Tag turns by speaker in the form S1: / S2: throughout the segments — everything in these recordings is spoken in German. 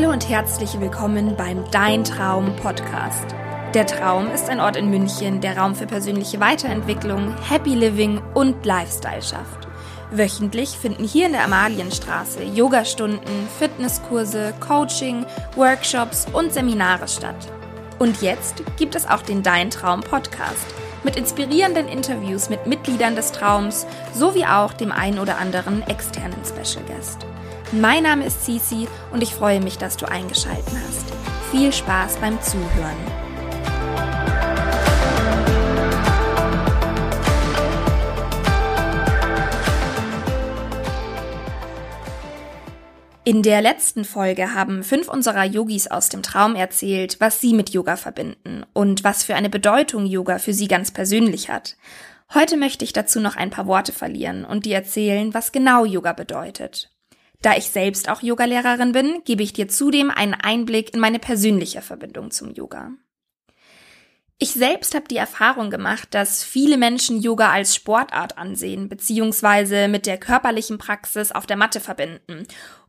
S1: Hallo und herzlich willkommen beim Dein Traum Podcast. Der Traum ist ein Ort in München, der Raum für persönliche Weiterentwicklung, Happy Living und Lifestyle schafft. Wöchentlich finden hier in der Amalienstraße Yogastunden, Fitnesskurse, Coaching, Workshops und Seminare statt. Und jetzt gibt es auch den Dein Traum Podcast mit inspirierenden Interviews mit Mitgliedern des Traums sowie auch dem ein oder anderen externen Special Guest. Mein Name ist Cici und ich freue mich, dass du eingeschaltet hast. Viel Spaß beim Zuhören. In der letzten Folge haben fünf unserer Yogis aus dem Traum erzählt, was sie mit Yoga verbinden und was für eine Bedeutung Yoga für sie ganz persönlich hat. Heute möchte ich dazu noch ein paar Worte verlieren und dir erzählen, was genau Yoga bedeutet. Da ich selbst auch Yogalehrerin bin, gebe ich dir zudem einen Einblick in meine persönliche Verbindung zum Yoga. Ich selbst habe die Erfahrung gemacht, dass viele Menschen Yoga als Sportart ansehen, beziehungsweise mit der körperlichen Praxis auf der Matte verbinden.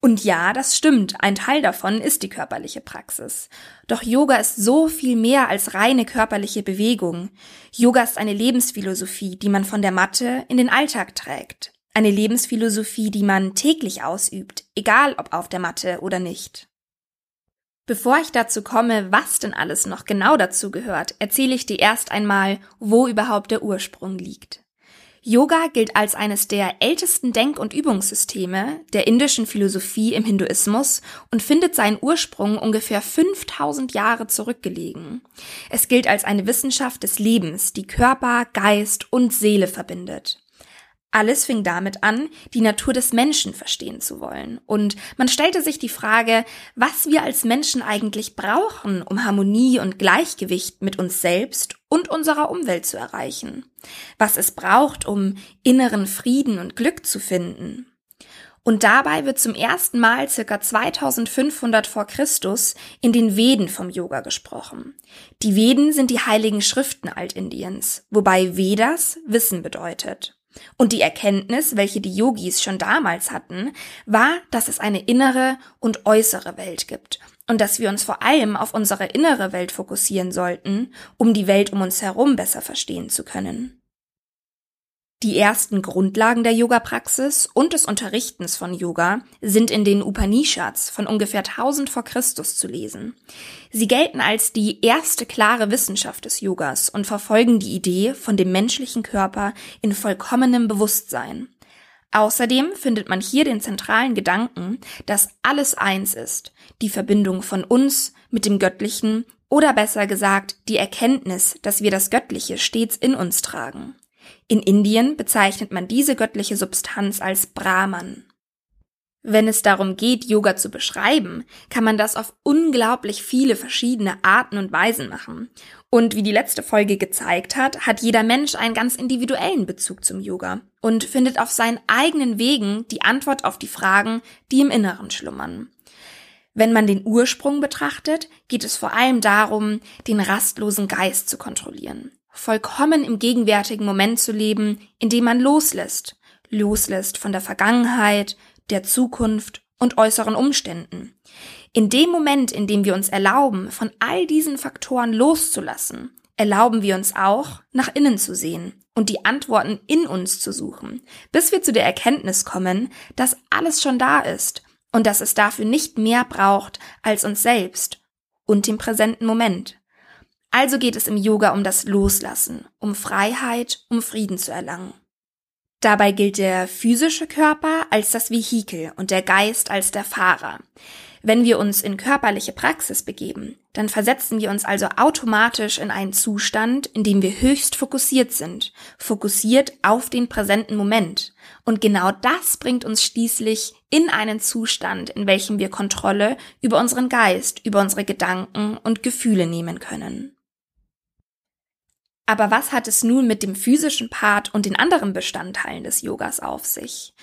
S1: Und ja, das stimmt, ein Teil davon ist die körperliche Praxis. Doch Yoga ist so viel mehr als reine körperliche Bewegung. Yoga ist eine Lebensphilosophie, die man von der Matte in den Alltag trägt. Eine Lebensphilosophie, die man täglich ausübt, egal ob auf der Matte oder nicht. Bevor ich dazu komme, was denn alles noch genau dazu gehört, erzähle ich dir erst einmal, wo überhaupt der Ursprung liegt. Yoga gilt als eines der ältesten Denk- und Übungssysteme der indischen Philosophie im Hinduismus und findet seinen Ursprung ungefähr 5000 Jahre zurückgelegen. Es gilt als eine Wissenschaft des Lebens, die Körper, Geist und Seele verbindet. Alles fing damit an, die Natur des Menschen verstehen zu wollen. Und man stellte sich die Frage, was wir als Menschen eigentlich brauchen, um Harmonie und Gleichgewicht mit uns selbst und unserer Umwelt zu erreichen. Was es braucht, um inneren Frieden und Glück zu finden. Und dabei wird zum ersten Mal circa 2500 vor Christus in den Veden vom Yoga gesprochen. Die Veden sind die heiligen Schriften Altindiens, wobei Vedas Wissen bedeutet. Und die Erkenntnis, welche die Yogis schon damals hatten, war, dass es eine innere und äußere Welt gibt und dass wir uns vor allem auf unsere innere Welt fokussieren sollten, um die Welt um uns herum besser verstehen zu können. Die ersten Grundlagen der Yoga-Praxis und des Unterrichtens von Yoga sind in den Upanishads von ungefähr 1000 vor Christus zu lesen. Sie gelten als die erste klare Wissenschaft des Yogas und verfolgen die Idee von dem menschlichen Körper in vollkommenem Bewusstsein. Außerdem findet man hier den zentralen Gedanken, dass alles eins ist, die Verbindung von uns mit dem Göttlichen oder besser gesagt die Erkenntnis, dass wir das Göttliche stets in uns tragen. In Indien bezeichnet man diese göttliche Substanz als Brahman. Wenn es darum geht, Yoga zu beschreiben, kann man das auf unglaublich viele verschiedene Arten und Weisen machen. Und wie die letzte Folge gezeigt hat, hat jeder Mensch einen ganz individuellen Bezug zum Yoga und findet auf seinen eigenen Wegen die Antwort auf die Fragen, die im Inneren schlummern. Wenn man den Ursprung betrachtet, geht es vor allem darum, den rastlosen Geist zu kontrollieren vollkommen im gegenwärtigen Moment zu leben, indem man loslässt, loslässt von der Vergangenheit, der Zukunft und äußeren Umständen. In dem Moment, in dem wir uns erlauben, von all diesen Faktoren loszulassen, erlauben wir uns auch, nach innen zu sehen und die Antworten in uns zu suchen, bis wir zu der Erkenntnis kommen, dass alles schon da ist und dass es dafür nicht mehr braucht als uns selbst und den präsenten Moment. Also geht es im Yoga um das Loslassen, um Freiheit, um Frieden zu erlangen. Dabei gilt der physische Körper als das Vehikel und der Geist als der Fahrer. Wenn wir uns in körperliche Praxis begeben, dann versetzen wir uns also automatisch in einen Zustand, in dem wir höchst fokussiert sind, fokussiert auf den präsenten Moment. Und genau das bringt uns schließlich in einen Zustand, in welchem wir Kontrolle über unseren Geist, über unsere Gedanken und Gefühle nehmen können. Aber was hat es nun mit dem physischen Part und den anderen Bestandteilen des Yogas auf sich?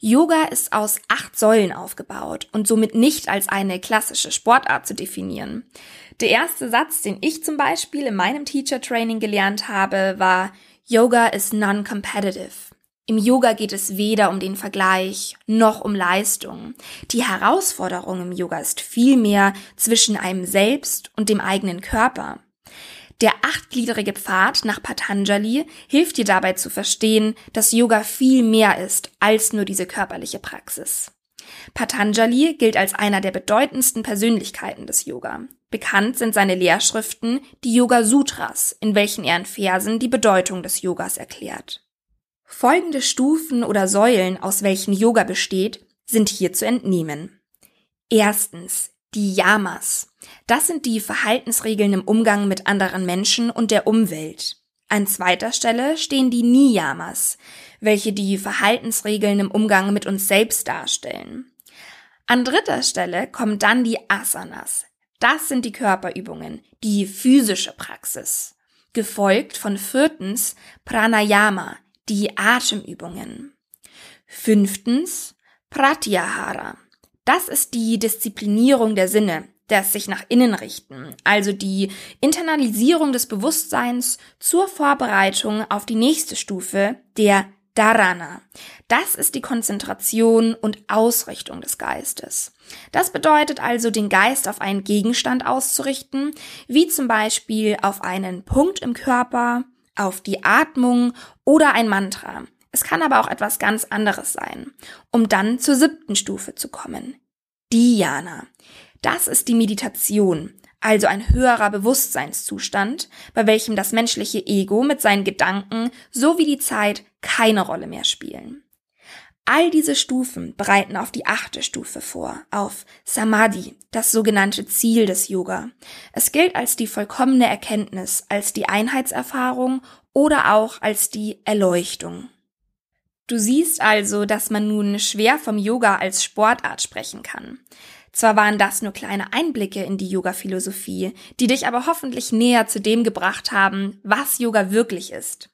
S1: Yoga ist aus acht Säulen aufgebaut und somit nicht als eine klassische Sportart zu definieren. Der erste Satz, den ich zum Beispiel in meinem Teacher Training gelernt habe, war Yoga is non-competitive. Im Yoga geht es weder um den Vergleich noch um Leistung. Die Herausforderung im Yoga ist vielmehr zwischen einem selbst und dem eigenen Körper. Der achtgliedrige Pfad nach Patanjali hilft dir dabei zu verstehen, dass Yoga viel mehr ist als nur diese körperliche Praxis. Patanjali gilt als einer der bedeutendsten Persönlichkeiten des Yoga. Bekannt sind seine Lehrschriften, die Yoga Sutras, in welchen er in Versen die Bedeutung des Yogas erklärt. Folgende Stufen oder Säulen, aus welchen Yoga besteht, sind hier zu entnehmen. Erstens die Yamas. Das sind die Verhaltensregeln im Umgang mit anderen Menschen und der Umwelt. An zweiter Stelle stehen die Niyamas, welche die Verhaltensregeln im Umgang mit uns selbst darstellen. An dritter Stelle kommen dann die Asanas. Das sind die Körperübungen, die physische Praxis. Gefolgt von viertens Pranayama, die Atemübungen. Fünftens, Pratyahara. Das ist die Disziplinierung der Sinne, das sich nach innen richten, also die Internalisierung des Bewusstseins zur Vorbereitung auf die nächste Stufe, der Dharana. Das ist die Konzentration und Ausrichtung des Geistes. Das bedeutet also, den Geist auf einen Gegenstand auszurichten, wie zum Beispiel auf einen Punkt im Körper, auf die Atmung oder ein Mantra. Es kann aber auch etwas ganz anderes sein, um dann zur siebten Stufe zu kommen. Dhyana. Das ist die Meditation, also ein höherer Bewusstseinszustand, bei welchem das menschliche Ego mit seinen Gedanken sowie die Zeit keine Rolle mehr spielen. All diese Stufen bereiten auf die achte Stufe vor, auf Samadhi, das sogenannte Ziel des Yoga. Es gilt als die vollkommene Erkenntnis, als die Einheitserfahrung oder auch als die Erleuchtung. Du siehst also, dass man nun schwer vom Yoga als Sportart sprechen kann. Zwar waren das nur kleine Einblicke in die Yoga-Philosophie, die dich aber hoffentlich näher zu dem gebracht haben, was Yoga wirklich ist.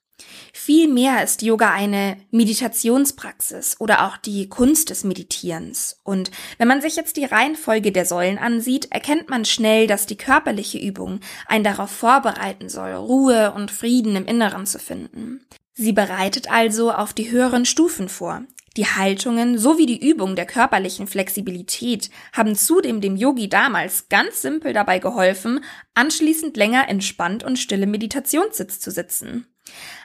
S1: Vielmehr ist Yoga eine Meditationspraxis oder auch die Kunst des Meditierens. Und wenn man sich jetzt die Reihenfolge der Säulen ansieht, erkennt man schnell, dass die körperliche Übung einen darauf vorbereiten soll, Ruhe und Frieden im Inneren zu finden. Sie bereitet also auf die höheren Stufen vor. Die Haltungen sowie die Übung der körperlichen Flexibilität haben zudem dem Yogi damals ganz simpel dabei geholfen, anschließend länger entspannt und stille Meditationssitz zu sitzen.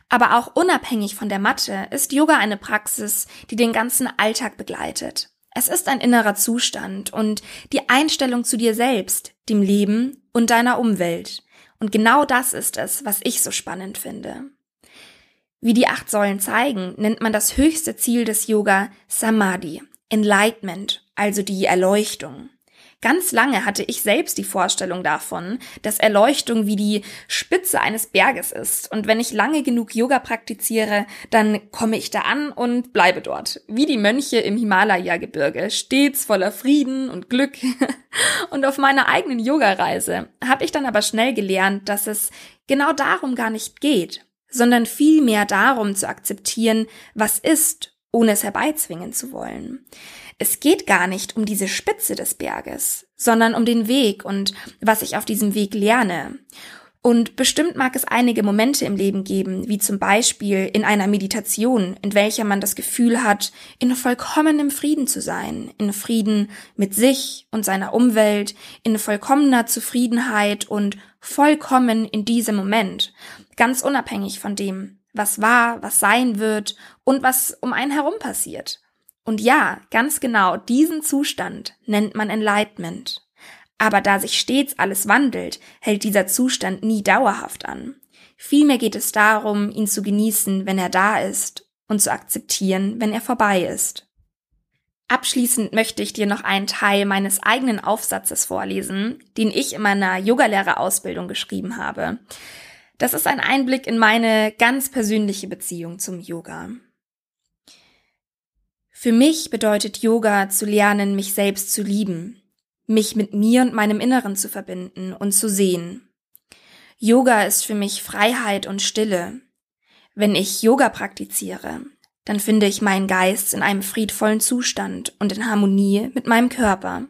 S1: Aber auch unabhängig von der Matte ist Yoga eine Praxis, die den ganzen Alltag begleitet. Es ist ein innerer Zustand und die Einstellung zu dir selbst, dem Leben und deiner Umwelt. Und genau das ist es, was ich so spannend finde. Wie die acht Säulen zeigen, nennt man das höchste Ziel des Yoga Samadhi, Enlightenment, also die Erleuchtung. Ganz lange hatte ich selbst die Vorstellung davon, dass Erleuchtung wie die Spitze eines Berges ist. Und wenn ich lange genug Yoga praktiziere, dann komme ich da an und bleibe dort. Wie die Mönche im Himalaya-Gebirge, stets voller Frieden und Glück. Und auf meiner eigenen Yoga-Reise habe ich dann aber schnell gelernt, dass es genau darum gar nicht geht, sondern vielmehr darum zu akzeptieren, was ist, ohne es herbeizwingen zu wollen es geht gar nicht um diese Spitze des Berges, sondern um den Weg und was ich auf diesem Weg lerne. Und bestimmt mag es einige Momente im Leben geben, wie zum Beispiel in einer Meditation, in welcher man das Gefühl hat, in vollkommenem Frieden zu sein, in Frieden mit sich und seiner Umwelt, in vollkommener Zufriedenheit und vollkommen in diesem Moment, ganz unabhängig von dem, was war, was sein wird und was um einen herum passiert. Und ja, ganz genau, diesen Zustand nennt man Enlightenment. Aber da sich stets alles wandelt, hält dieser Zustand nie dauerhaft an. Vielmehr geht es darum, ihn zu genießen, wenn er da ist, und zu akzeptieren, wenn er vorbei ist. Abschließend möchte ich dir noch einen Teil meines eigenen Aufsatzes vorlesen, den ich in meiner Yogalehrerausbildung geschrieben habe. Das ist ein Einblick in meine ganz persönliche Beziehung zum Yoga. Für mich bedeutet Yoga zu lernen, mich selbst zu lieben, mich mit mir und meinem Inneren zu verbinden und zu sehen. Yoga ist für mich Freiheit und Stille. Wenn ich Yoga praktiziere, dann finde ich meinen Geist in einem friedvollen Zustand und in Harmonie mit meinem Körper.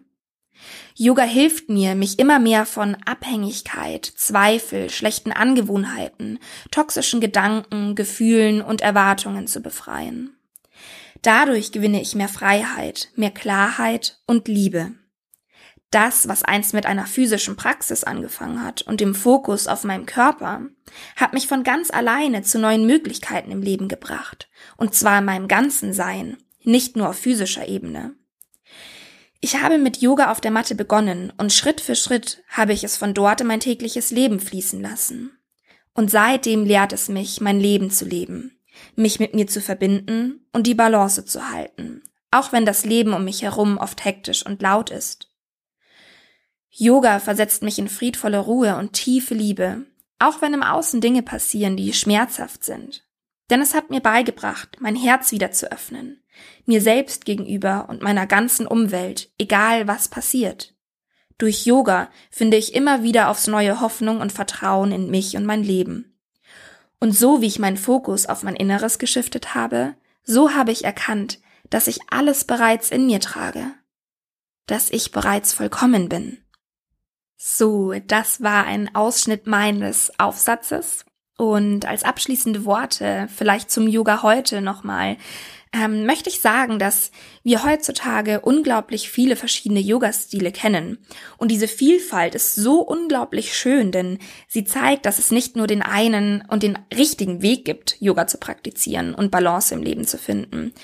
S1: Yoga hilft mir, mich immer mehr von Abhängigkeit, Zweifel, schlechten Angewohnheiten, toxischen Gedanken, Gefühlen und Erwartungen zu befreien. Dadurch gewinne ich mehr Freiheit, mehr Klarheit und Liebe. Das, was einst mit einer physischen Praxis angefangen hat und dem Fokus auf meinem Körper, hat mich von ganz alleine zu neuen Möglichkeiten im Leben gebracht, und zwar in meinem ganzen Sein, nicht nur auf physischer Ebene. Ich habe mit Yoga auf der Matte begonnen und Schritt für Schritt habe ich es von dort in mein tägliches Leben fließen lassen. Und seitdem lehrt es mich, mein Leben zu leben, mich mit mir zu verbinden und die Balance zu halten, auch wenn das Leben um mich herum oft hektisch und laut ist. Yoga versetzt mich in friedvolle Ruhe und tiefe Liebe, auch wenn im Außen Dinge passieren, die schmerzhaft sind. Denn es hat mir beigebracht, mein Herz wieder zu öffnen, mir selbst gegenüber und meiner ganzen Umwelt, egal was passiert. Durch Yoga finde ich immer wieder aufs neue Hoffnung und Vertrauen in mich und mein Leben. Und so wie ich meinen Fokus auf mein Inneres geschiftet habe, so habe ich erkannt, dass ich alles bereits in mir trage, dass ich bereits vollkommen bin. So, das war ein Ausschnitt meines Aufsatzes. Und als abschließende Worte, vielleicht zum Yoga heute nochmal, ähm, möchte ich sagen, dass wir heutzutage unglaublich viele verschiedene Yoga-Stile kennen. Und diese Vielfalt ist so unglaublich schön, denn sie zeigt, dass es nicht nur den einen und den richtigen Weg gibt, Yoga zu praktizieren und Balance im Leben zu finden.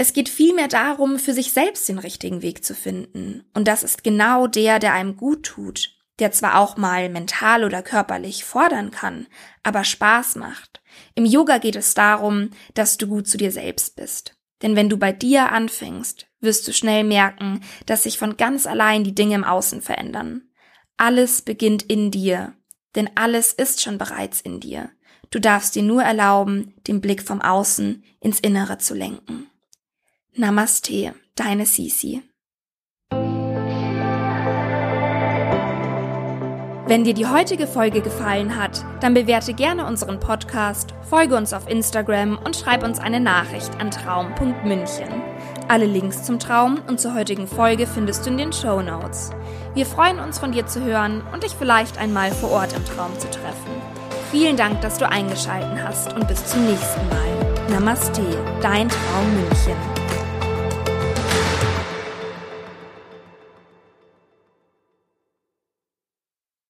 S1: Es geht vielmehr darum, für sich selbst den richtigen Weg zu finden. Und das ist genau der, der einem gut tut, der zwar auch mal mental oder körperlich fordern kann, aber Spaß macht. Im Yoga geht es darum, dass du gut zu dir selbst bist. Denn wenn du bei dir anfängst, wirst du schnell merken, dass sich von ganz allein die Dinge im Außen verändern. Alles beginnt in dir, denn alles ist schon bereits in dir. Du darfst dir nur erlauben, den Blick vom Außen ins Innere zu lenken. Namaste, deine Sisi. Wenn dir die heutige Folge gefallen hat, dann bewerte gerne unseren Podcast, folge uns auf Instagram und schreib uns eine Nachricht an traum.münchen. Alle Links zum Traum und zur heutigen Folge findest du in den Show Notes. Wir freuen uns von dir zu hören und dich vielleicht einmal vor Ort im Traum zu treffen. Vielen Dank, dass du eingeschalten hast und bis zum nächsten Mal. Namaste, dein Traum München.